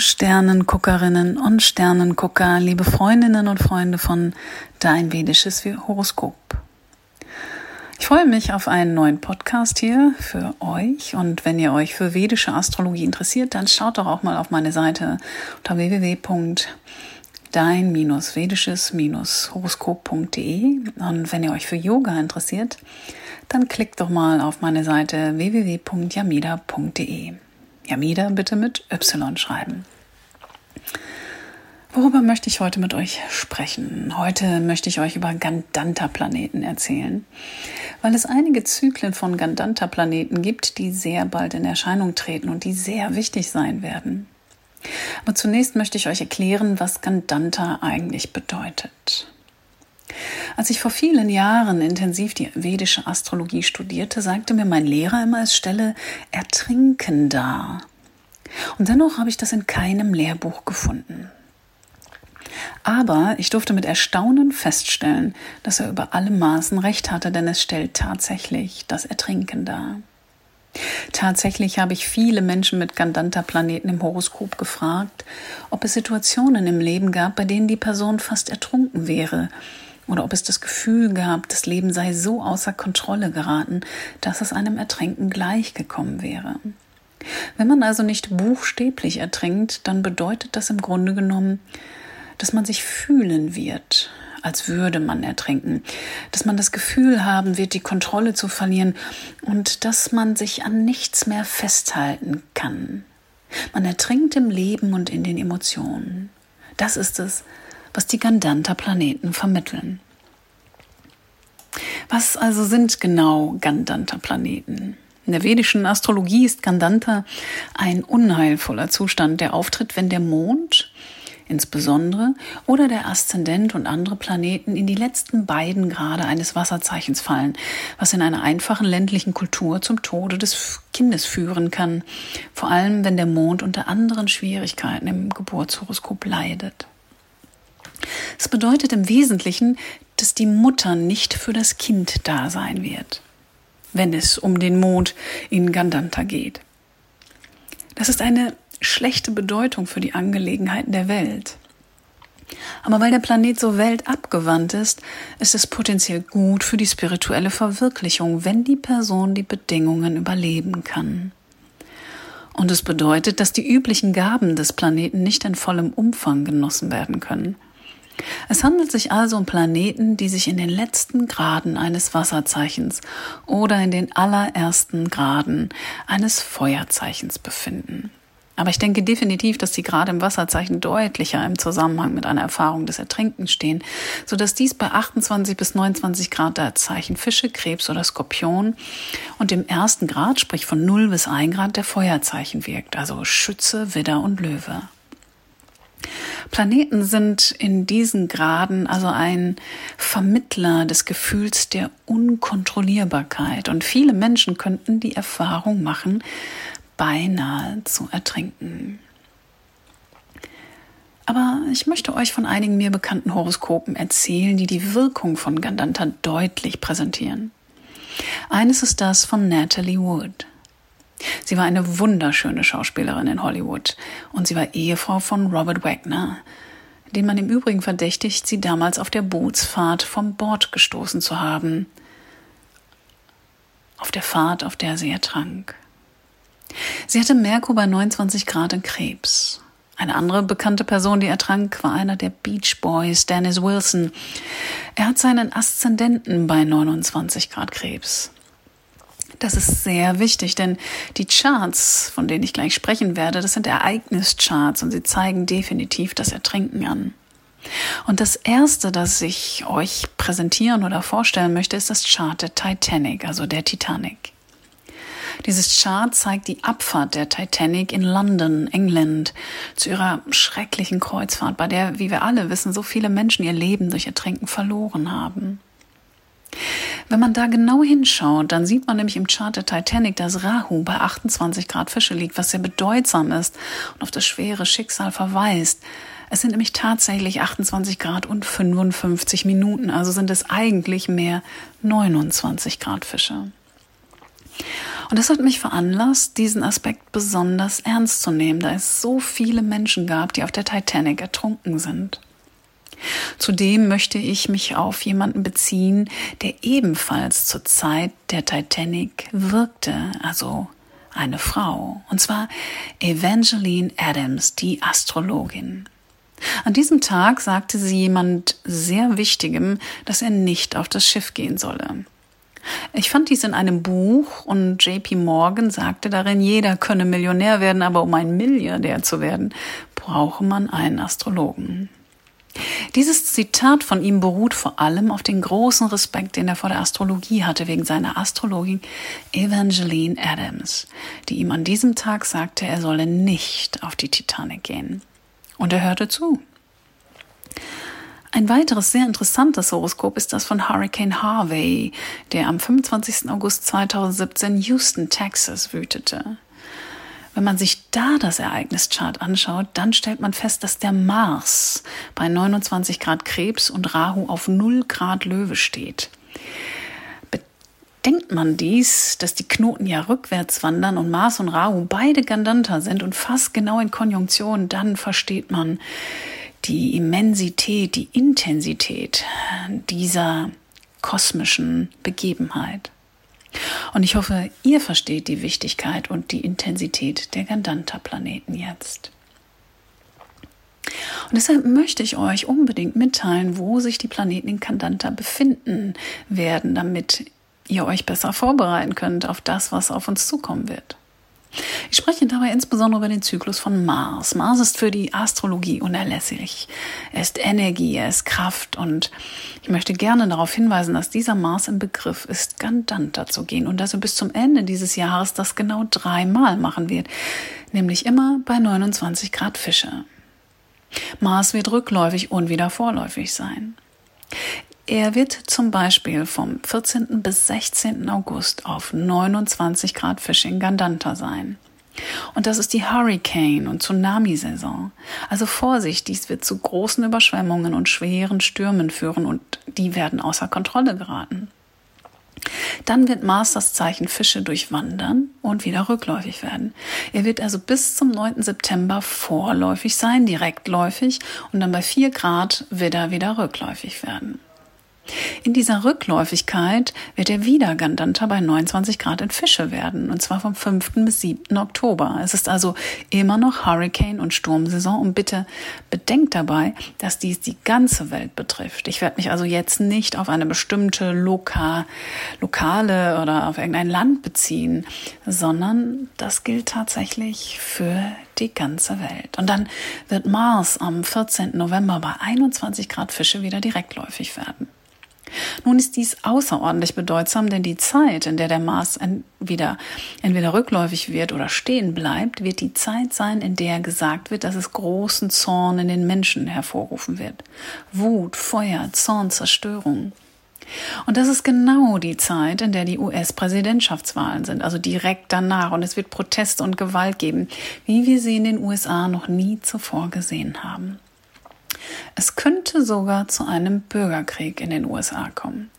Sternenguckerinnen und Sternengucker, liebe Freundinnen und Freunde von Dein vedisches Horoskop. Ich freue mich auf einen neuen Podcast hier für euch und wenn ihr euch für vedische Astrologie interessiert, dann schaut doch auch mal auf meine Seite unter www.dein-vedisches-horoskop.de und wenn ihr euch für Yoga interessiert, dann klickt doch mal auf meine Seite www.yamida.de. Yamida bitte mit Y schreiben. Worüber möchte ich heute mit euch sprechen? Heute möchte ich euch über Gandanta-Planeten erzählen, weil es einige Zyklen von Gandanta-Planeten gibt, die sehr bald in Erscheinung treten und die sehr wichtig sein werden. Aber zunächst möchte ich euch erklären, was Gandanta eigentlich bedeutet. Als ich vor vielen Jahren intensiv die vedische Astrologie studierte, sagte mir mein Lehrer immer, es stelle Ertrinken dar. Und dennoch habe ich das in keinem Lehrbuch gefunden. Aber ich durfte mit Erstaunen feststellen, dass er über alle Maßen recht hatte, denn es stellt tatsächlich das Ertrinken dar. Tatsächlich habe ich viele Menschen mit Gandanta-Planeten im Horoskop gefragt, ob es Situationen im Leben gab, bei denen die Person fast ertrunken wäre oder ob es das Gefühl gab, das Leben sei so außer Kontrolle geraten, dass es einem Ertränken gleichgekommen wäre. Wenn man also nicht buchstäblich ertrinkt, dann bedeutet das im Grunde genommen, dass man sich fühlen wird, als würde man ertrinken, dass man das Gefühl haben wird, die Kontrolle zu verlieren und dass man sich an nichts mehr festhalten kann. Man ertrinkt im Leben und in den Emotionen. Das ist es, was die Gandanta-Planeten vermitteln. Was also sind genau Gandanta-Planeten? In der vedischen Astrologie ist Gandanta ein unheilvoller Zustand, der auftritt, wenn der Mond insbesondere oder der Aszendent und andere Planeten in die letzten beiden Grade eines Wasserzeichens fallen, was in einer einfachen ländlichen Kultur zum Tode des Kindes führen kann, vor allem wenn der Mond unter anderen Schwierigkeiten im Geburtshoroskop leidet. Es bedeutet im Wesentlichen, dass die Mutter nicht für das Kind da sein wird, wenn es um den Mond in Gandanta geht. Das ist eine schlechte Bedeutung für die Angelegenheiten der Welt. Aber weil der Planet so weltabgewandt ist, ist es potenziell gut für die spirituelle Verwirklichung, wenn die Person die Bedingungen überleben kann. Und es bedeutet, dass die üblichen Gaben des Planeten nicht in vollem Umfang genossen werden können. Es handelt sich also um Planeten, die sich in den letzten Graden eines Wasserzeichens oder in den allerersten Graden eines Feuerzeichens befinden. Aber ich denke definitiv, dass sie gerade im Wasserzeichen deutlicher im Zusammenhang mit einer Erfahrung des Ertrinkens stehen, sodass dies bei 28 bis 29 Grad der Zeichen Fische, Krebs oder Skorpion und im ersten Grad, sprich von 0 bis 1 Grad der Feuerzeichen wirkt, also Schütze, Widder und Löwe. Planeten sind in diesen Graden also ein Vermittler des Gefühls der Unkontrollierbarkeit. Und viele Menschen könnten die Erfahrung machen, beinahe zu ertrinken. Aber ich möchte euch von einigen mir bekannten Horoskopen erzählen, die die Wirkung von Gandanta deutlich präsentieren. Eines ist das von Natalie Wood. Sie war eine wunderschöne Schauspielerin in Hollywood und sie war Ehefrau von Robert Wagner, den man im Übrigen verdächtigt, sie damals auf der Bootsfahrt vom Bord gestoßen zu haben. Auf der Fahrt, auf der sie ertrank. Sie hatte Merkur bei 29 Grad in Krebs. Eine andere bekannte Person, die ertrank, war einer der Beach Boys, Dennis Wilson. Er hat seinen Aszendenten bei 29 Grad Krebs. Das ist sehr wichtig, denn die Charts, von denen ich gleich sprechen werde, das sind Ereignischarts und sie zeigen definitiv das Ertrinken an. Und das erste, das ich euch präsentieren oder vorstellen möchte, ist das Chart der Titanic, also der Titanic. Dieses Chart zeigt die Abfahrt der Titanic in London, England, zu ihrer schrecklichen Kreuzfahrt, bei der, wie wir alle wissen, so viele Menschen ihr Leben durch Ertrinken verloren haben. Wenn man da genau hinschaut, dann sieht man nämlich im Chart der Titanic, dass Rahu bei 28 Grad Fische liegt, was sehr bedeutsam ist und auf das schwere Schicksal verweist. Es sind nämlich tatsächlich 28 Grad und 55 Minuten, also sind es eigentlich mehr 29 Grad Fische. Und das hat mich veranlasst, diesen Aspekt besonders ernst zu nehmen, da es so viele Menschen gab, die auf der Titanic ertrunken sind. Zudem möchte ich mich auf jemanden beziehen, der ebenfalls zur Zeit der Titanic wirkte, also eine Frau, und zwar Evangeline Adams, die Astrologin. An diesem Tag sagte sie jemand sehr Wichtigem, dass er nicht auf das Schiff gehen solle. Ich fand dies in einem Buch und JP Morgan sagte darin, jeder könne Millionär werden, aber um ein Milliardär zu werden, brauche man einen Astrologen. Dieses Zitat von ihm beruht vor allem auf den großen Respekt, den er vor der Astrologie hatte, wegen seiner Astrologin Evangeline Adams, die ihm an diesem Tag sagte, er solle nicht auf die Titanic gehen. Und er hörte zu. Ein weiteres sehr interessantes Horoskop ist das von Hurricane Harvey, der am 25. August 2017 Houston, Texas wütete. Wenn man sich da das Ereignischart anschaut, dann stellt man fest, dass der Mars bei 29 Grad Krebs und Rahu auf 0 Grad Löwe steht. Bedenkt man dies, dass die Knoten ja rückwärts wandern und Mars und Rahu beide Gandanta sind und fast genau in Konjunktion, dann versteht man die Immensität, die Intensität dieser kosmischen Begebenheit. Und ich hoffe, ihr versteht die Wichtigkeit und die Intensität der Gandanta-Planeten jetzt. Und deshalb möchte ich euch unbedingt mitteilen, wo sich die Planeten in Kandanta befinden werden, damit ihr euch besser vorbereiten könnt auf das, was auf uns zukommen wird. Ich spreche dabei insbesondere über den Zyklus von Mars. Mars ist für die Astrologie unerlässlich. Er ist Energie, er ist Kraft und ich möchte gerne darauf hinweisen, dass dieser Mars im Begriff ist, Gandanta zu gehen und dass er bis zum Ende dieses Jahres das genau dreimal machen wird, nämlich immer bei 29 Grad Fische. Mars wird rückläufig und wieder vorläufig sein. Er wird zum Beispiel vom 14. bis 16. August auf 29 Grad Fisch in Gandanta sein. Und das ist die Hurricane- und Tsunami-Saison. Also Vorsicht, dies wird zu großen Überschwemmungen und schweren Stürmen führen und die werden außer Kontrolle geraten. Dann wird Mars das Zeichen Fische durchwandern und wieder rückläufig werden. Er wird also bis zum 9. September vorläufig sein, direktläufig und dann bei 4 Grad wird er wieder rückläufig werden. In dieser Rückläufigkeit wird er wieder Gandanta bei 29 Grad in Fische werden, und zwar vom 5. bis 7. Oktober. Es ist also immer noch Hurricane- und Sturmsaison und bitte bedenkt dabei, dass dies die ganze Welt betrifft. Ich werde mich also jetzt nicht auf eine bestimmte Loka lokale oder auf irgendein Land beziehen, sondern das gilt tatsächlich für die ganze Welt. Und dann wird Mars am 14. November bei 21 Grad Fische wieder direktläufig werden. Nun ist dies außerordentlich bedeutsam, denn die Zeit, in der der Mars entweder, entweder rückläufig wird oder stehen bleibt, wird die Zeit sein, in der gesagt wird, dass es großen Zorn in den Menschen hervorrufen wird. Wut, Feuer, Zorn, Zerstörung. Und das ist genau die Zeit, in der die US-Präsidentschaftswahlen sind, also direkt danach. Und es wird Proteste und Gewalt geben, wie wir sie in den USA noch nie zuvor gesehen haben. Es könnte sogar zu einem Bürgerkrieg in den USA kommen.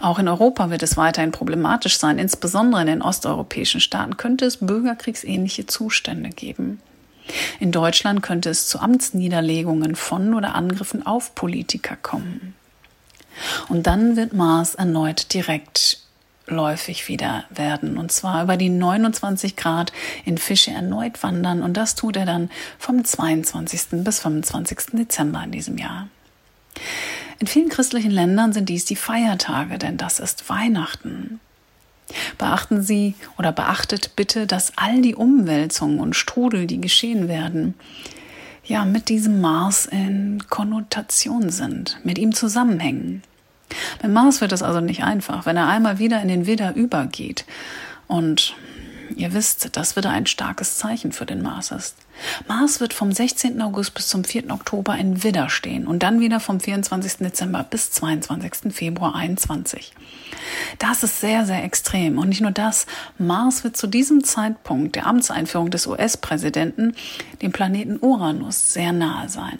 Auch in Europa wird es weiterhin problematisch sein. Insbesondere in den osteuropäischen Staaten könnte es bürgerkriegsähnliche Zustände geben. In Deutschland könnte es zu Amtsniederlegungen von oder Angriffen auf Politiker kommen. Und dann wird Mars erneut direkt läufig wieder werden. Und zwar über die 29 Grad in Fische erneut wandern. Und das tut er dann vom 22. bis 25. Dezember in diesem Jahr. In vielen christlichen Ländern sind dies die Feiertage, denn das ist Weihnachten. Beachten Sie oder beachtet bitte, dass all die Umwälzungen und Strudel, die geschehen werden, ja, mit diesem Mars in Konnotation sind, mit ihm zusammenhängen. Mit Mars wird es also nicht einfach, wenn er einmal wieder in den Widder übergeht. Und ihr wisst, das wieder ein starkes Zeichen für den Mars ist. Mars wird vom 16. August bis zum 4. Oktober in Widder stehen und dann wieder vom 24. Dezember bis 22. Februar 21. Das ist sehr, sehr extrem. Und nicht nur das, Mars wird zu diesem Zeitpunkt der Amtseinführung des US-Präsidenten dem Planeten Uranus sehr nahe sein.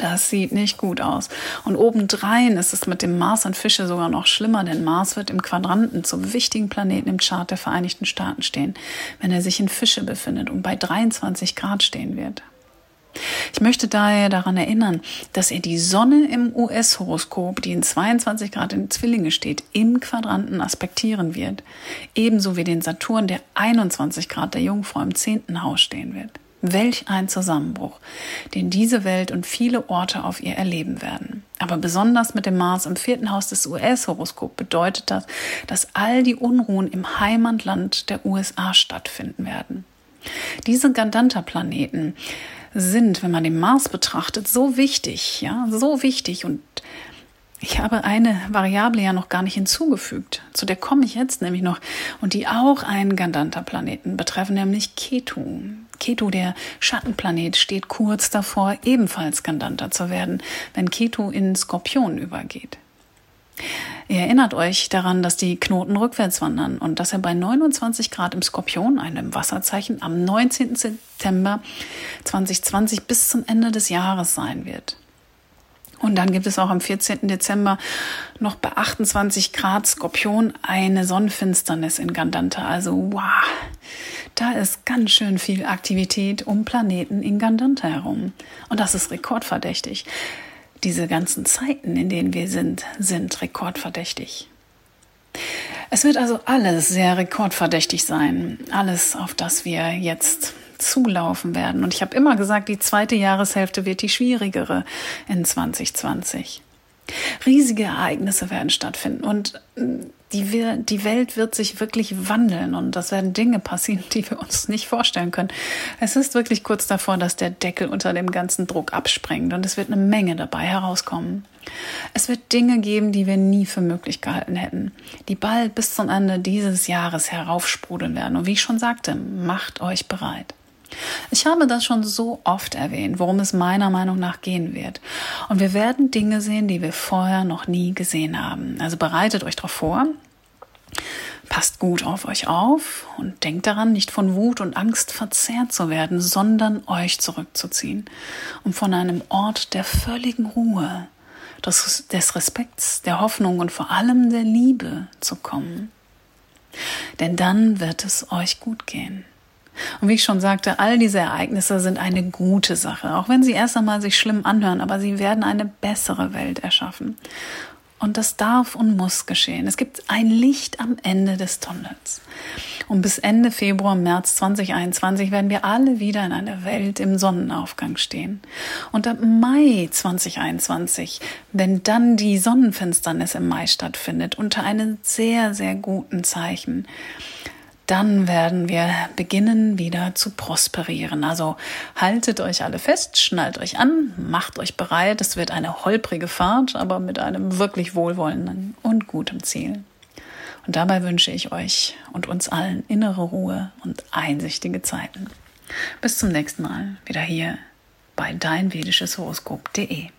Das sieht nicht gut aus. Und obendrein ist es mit dem Mars und Fische sogar noch schlimmer, denn Mars wird im Quadranten zum wichtigen Planeten im Chart der Vereinigten Staaten stehen, wenn er sich in Fische befindet und bei 23 Grad stehen wird. Ich möchte daher daran erinnern, dass er die Sonne im US-Horoskop, die in 22 Grad in Zwillinge steht, im Quadranten aspektieren wird, ebenso wie den Saturn, der 21 Grad der Jungfrau im 10. Haus stehen wird. Welch ein Zusammenbruch, den diese Welt und viele Orte auf ihr erleben werden. Aber besonders mit dem Mars im vierten Haus des US-Horoskops bedeutet das, dass all die Unruhen im Heimatland der USA stattfinden werden. Diese Gandanta-Planeten sind, wenn man den Mars betrachtet, so wichtig, ja, so wichtig und ich habe eine Variable ja noch gar nicht hinzugefügt. Zu der komme ich jetzt nämlich noch und die auch einen Gandanta-Planeten betreffen, nämlich Ketu. Ketu, der Schattenplanet, steht kurz davor, ebenfalls Gandanta zu werden, wenn Ketu in Skorpion übergeht. Ihr erinnert euch daran, dass die Knoten rückwärts wandern und dass er bei 29 Grad im Skorpion, einem Wasserzeichen, am 19. September 2020 bis zum Ende des Jahres sein wird. Und dann gibt es auch am 14. Dezember noch bei 28 Grad Skorpion eine Sonnenfinsternis in Gandanta. Also wow, da ist ganz schön viel Aktivität um Planeten in Gandanta herum. Und das ist rekordverdächtig. Diese ganzen Zeiten, in denen wir sind, sind rekordverdächtig. Es wird also alles sehr rekordverdächtig sein. Alles, auf das wir jetzt zulaufen werden. Und ich habe immer gesagt, die zweite Jahreshälfte wird die schwierigere in 2020. Riesige Ereignisse werden stattfinden und die, die Welt wird sich wirklich wandeln und das werden Dinge passieren, die wir uns nicht vorstellen können. Es ist wirklich kurz davor, dass der Deckel unter dem ganzen Druck abspringt und es wird eine Menge dabei herauskommen. Es wird Dinge geben, die wir nie für möglich gehalten hätten, die bald bis zum Ende dieses Jahres heraufsprudeln werden. Und wie ich schon sagte, macht euch bereit. Ich habe das schon so oft erwähnt, worum es meiner Meinung nach gehen wird. Und wir werden Dinge sehen, die wir vorher noch nie gesehen haben. Also bereitet euch darauf vor. Passt gut auf euch auf und denkt daran, nicht von Wut und Angst verzerrt zu werden, sondern euch zurückzuziehen, um von einem Ort der völligen Ruhe, des, des Respekts, der Hoffnung und vor allem der Liebe zu kommen. Denn dann wird es euch gut gehen. Und wie ich schon sagte, all diese Ereignisse sind eine gute Sache, auch wenn sie erst einmal sich schlimm anhören, aber sie werden eine bessere Welt erschaffen. Und das darf und muss geschehen. Es gibt ein Licht am Ende des Tunnels. Und bis Ende Februar, März 2021 werden wir alle wieder in einer Welt im Sonnenaufgang stehen. Und ab Mai 2021, wenn dann die Sonnenfinsternis im Mai stattfindet, unter einem sehr, sehr guten Zeichen, dann werden wir beginnen wieder zu prosperieren. Also haltet euch alle fest, schnallt euch an, macht euch bereit. Es wird eine holprige Fahrt, aber mit einem wirklich wohlwollenden und gutem Ziel. Und dabei wünsche ich euch und uns allen innere Ruhe und einsichtige Zeiten. Bis zum nächsten Mal wieder hier bei deinvedisches Horoskop.de.